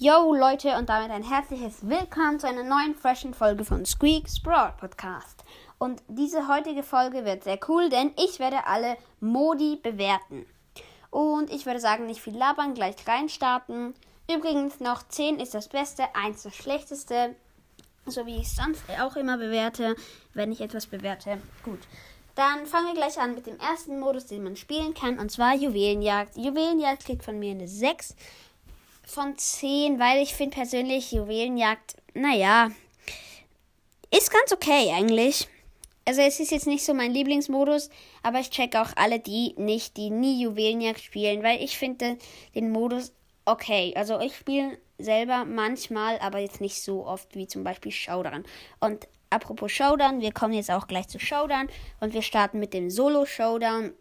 Yo Leute und damit ein herzliches Willkommen zu einer neuen freshen Folge von Squeaks Brawl Podcast. Und diese heutige Folge wird sehr cool, denn ich werde alle Modi bewerten. Und ich würde sagen, nicht viel labern, gleich reinstarten. Übrigens noch 10 ist das Beste, 1 das Schlechteste. So wie ich es sonst auch immer bewerte, wenn ich etwas bewerte. Gut. Dann fangen wir gleich an mit dem ersten Modus, den man spielen kann, und zwar Juwelenjagd. Juwelenjagd kriegt von mir eine 6 von 10, weil ich finde persönlich Juwelenjagd, naja, ist ganz okay eigentlich. Also es ist jetzt nicht so mein Lieblingsmodus, aber ich check auch alle die nicht, die nie Juwelenjagd spielen, weil ich finde den Modus okay. Also ich spiele selber manchmal, aber jetzt nicht so oft wie zum Beispiel Showdown. Und apropos Showdown, wir kommen jetzt auch gleich zu Showdown und wir starten mit dem Solo Showdown.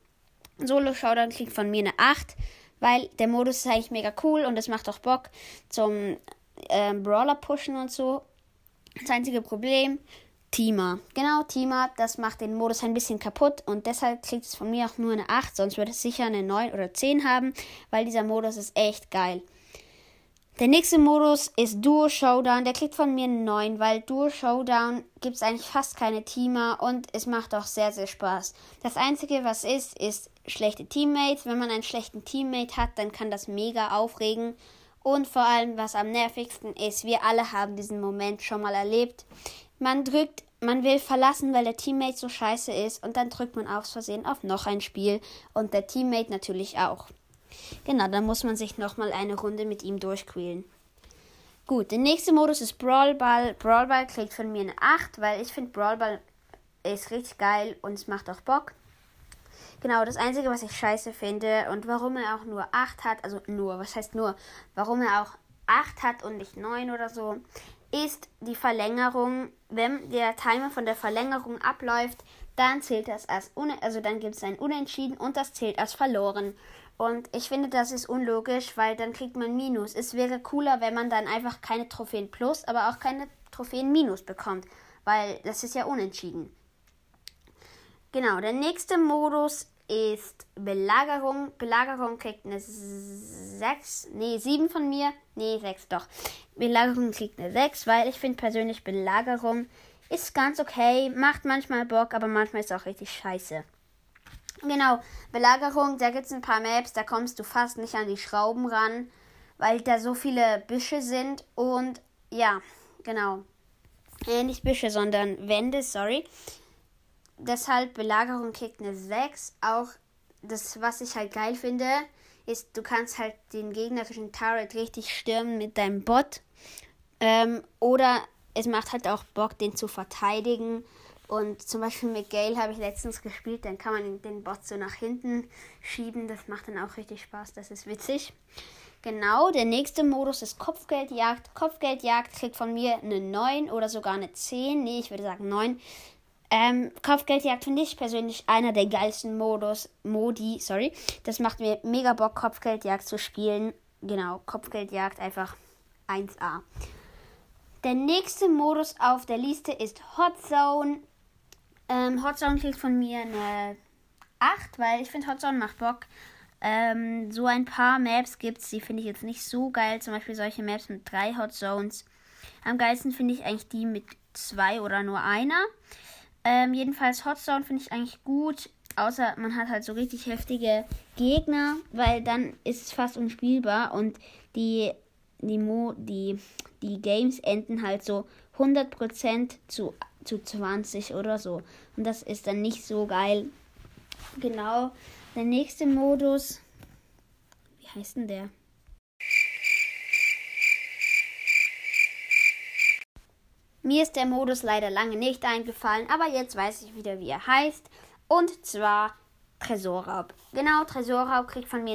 Solo Showdown kriegt von mir eine 8 weil der Modus ist eigentlich mega cool und es macht auch Bock zum äh, Brawler pushen und so. Das einzige Problem, Teamer. Genau, Teamer, das macht den Modus ein bisschen kaputt und deshalb kriegt es von mir auch nur eine 8, sonst würde es sicher eine 9 oder 10 haben, weil dieser Modus ist echt geil. Der nächste Modus ist Duo Showdown. Der kriegt von mir eine 9, weil Duo Showdown gibt es eigentlich fast keine Teamer und es macht auch sehr, sehr Spaß. Das Einzige, was ist, ist schlechte Teammates. Wenn man einen schlechten Teammate hat, dann kann das mega aufregen. Und vor allem, was am nervigsten ist, wir alle haben diesen Moment schon mal erlebt. Man drückt, man will verlassen, weil der Teammate so scheiße ist und dann drückt man aus Versehen auf noch ein Spiel und der Teammate natürlich auch. Genau, dann muss man sich nochmal eine Runde mit ihm durchquälen. Gut, der nächste Modus ist Brawlball. Brawlball kriegt von mir eine 8, weil ich finde Brawlball ist richtig geil und es macht auch Bock. Genau, das Einzige, was ich scheiße finde und warum er auch nur 8 hat, also nur, was heißt nur, warum er auch 8 hat und nicht 9 oder so, ist die Verlängerung. Wenn der Timer von der Verlängerung abläuft, dann zählt das als, also dann gibt es ein Unentschieden und das zählt als verloren. Und ich finde, das ist unlogisch, weil dann kriegt man Minus. Es wäre cooler, wenn man dann einfach keine Trophäen Plus, aber auch keine Trophäen Minus bekommt, weil das ist ja unentschieden. Genau, der nächste Modus ist Belagerung. Belagerung kriegt eine 6, nee, 7 von mir. Nee, 6 doch. Belagerung kriegt eine 6, weil ich finde persönlich Belagerung ist ganz okay, macht manchmal Bock, aber manchmal ist auch richtig scheiße. Genau, Belagerung, da gibt es ein paar Maps, da kommst du fast nicht an die Schrauben ran, weil da so viele Büsche sind und ja, genau. Äh, nicht Büsche, sondern Wände, sorry deshalb Belagerung kriegt eine 6. Auch das, was ich halt geil finde, ist, du kannst halt den gegnerischen Turret richtig stürmen mit deinem Bot. Ähm, oder es macht halt auch Bock, den zu verteidigen. Und zum Beispiel mit Gale habe ich letztens gespielt, dann kann man den Bot so nach hinten schieben. Das macht dann auch richtig Spaß, das ist witzig. Genau, der nächste Modus ist Kopfgeldjagd. Kopfgeldjagd kriegt von mir eine 9 oder sogar eine 10. Nee, ich würde sagen 9. Ähm, Kopfgeldjagd finde ich persönlich einer der geilsten Modus, Modi, sorry. Das macht mir mega Bock, Kopfgeldjagd zu spielen. Genau, Kopfgeldjagd einfach 1A. Der nächste Modus auf der Liste ist Hot Zone. Ähm, Hot Zone kriegt von mir eine 8, weil ich finde Hot Zone macht Bock. Ähm, so ein paar Maps gibt es, die finde ich jetzt nicht so geil. Zum Beispiel solche Maps mit drei Hot Zones. Am geilsten finde ich eigentlich die mit zwei oder nur einer. Ähm, jedenfalls Hotstone finde ich eigentlich gut. Außer man hat halt so richtig heftige Gegner, weil dann ist es fast unspielbar und die, die, Mo, die, die Games enden halt so 100% zu, zu 20 oder so. Und das ist dann nicht so geil. Genau. Der nächste Modus. Wie heißt denn der? Mir ist der Modus leider lange nicht eingefallen, aber jetzt weiß ich wieder, wie er heißt. Und zwar Tresorraub. Genau, Tresorraub kriegt von mir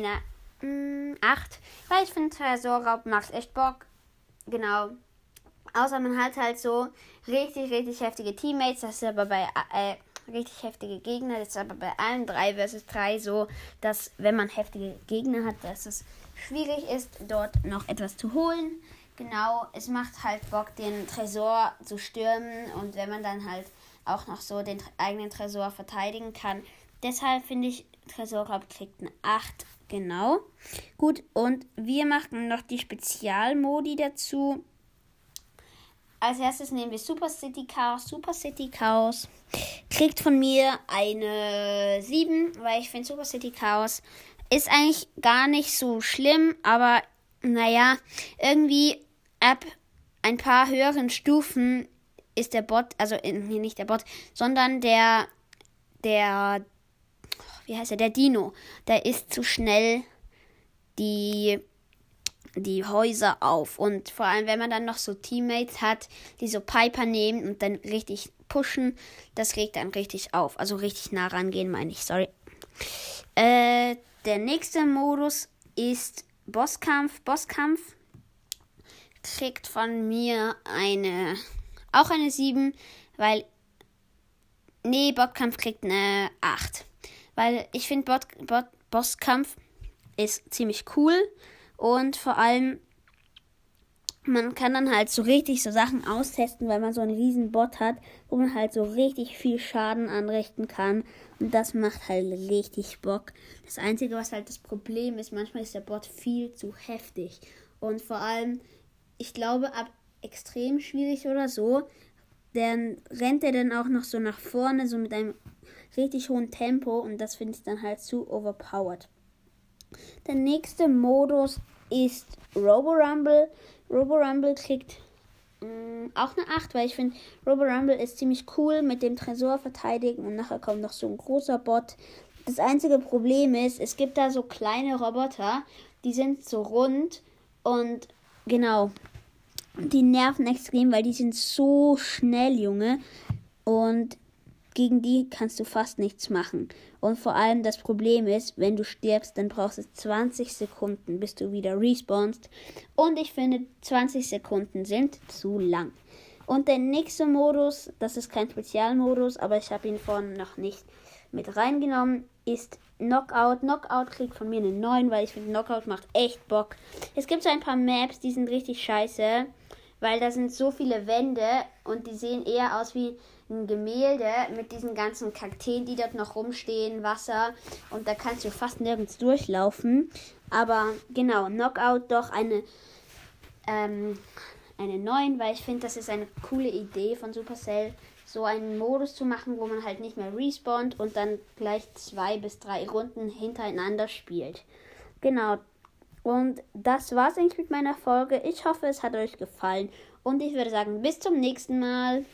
eine mm, 8, weil ich finde, Tresorraub macht echt Bock. Genau. Außer man hat halt so richtig, richtig heftige Teammates. Das ist aber bei äh, richtig heftige Gegner. Das ist aber bei allen 3 vs 3 so, dass wenn man heftige Gegner hat, dass es schwierig ist, dort noch etwas zu holen. Genau, es macht halt Bock, den Tresor zu stürmen und wenn man dann halt auch noch so den eigenen Tresor verteidigen kann, Deshalb finde ich, Tresorraub kriegt eine 8. Genau. Gut, und wir machen noch die Spezialmodi dazu. Als erstes nehmen wir Super City Chaos. Super City Chaos kriegt von mir eine 7, weil ich finde Super City Chaos ist eigentlich gar nicht so schlimm, aber naja, irgendwie ab ein paar höheren Stufen ist der Bot, also nee, nicht der Bot, sondern der, der, wie heißt er, der Dino, der ist zu schnell die die Häuser auf. Und vor allem, wenn man dann noch so Teammates hat, die so Piper nehmen und dann richtig pushen, das regt dann richtig auf. Also richtig nah rangehen, meine ich, sorry. Äh, der nächste Modus ist Bosskampf. Bosskampf kriegt von mir eine, auch eine 7, weil, nee, Botkampf kriegt eine 8. Weil ich finde, Bosskampf ist ziemlich cool und vor allem, man kann dann halt so richtig so Sachen austesten, weil man so einen riesen Bot hat, wo man halt so richtig viel Schaden anrichten kann. Und das macht halt richtig Bock. Das Einzige, was halt das Problem ist, manchmal ist der Bot viel zu heftig. Und vor allem, ich glaube, ab extrem schwierig oder so, dann rennt er dann auch noch so nach vorne, so mit einem richtig hohen Tempo. Und das finde ich dann halt zu overpowered. Der nächste Modus ist Robo Rumble. Robo Rumble kriegt mh, mm, auch eine 8, weil ich finde, Robo Rumble ist ziemlich cool mit dem Tresor verteidigen und nachher kommt noch so ein großer Bot. Das einzige Problem ist, es gibt da so kleine Roboter, die sind so rund und genau, die nerven extrem, weil die sind so schnell, Junge. Und gegen die kannst du fast nichts machen. Und vor allem das Problem ist, wenn du stirbst, dann brauchst du 20 Sekunden, bis du wieder respawnst. Und ich finde, 20 Sekunden sind zu lang. Und der nächste Modus, das ist kein Spezialmodus, aber ich habe ihn vorhin noch nicht mit reingenommen, ist Knockout. Knockout kriegt von mir eine 9, weil ich finde, Knockout macht echt Bock. Es gibt so ein paar Maps, die sind richtig scheiße, weil da sind so viele Wände und die sehen eher aus wie ein Gemälde mit diesen ganzen Kakteen, die dort noch rumstehen, Wasser und da kannst du fast nirgends durchlaufen. Aber genau, Knockout doch eine, ähm, eine 9, weil ich finde, das ist eine coole Idee von Supercell, so einen Modus zu machen, wo man halt nicht mehr respawnt und dann gleich zwei bis drei Runden hintereinander spielt. Genau. Und das war's eigentlich mit meiner Folge. Ich hoffe, es hat euch gefallen. Und ich würde sagen, bis zum nächsten Mal.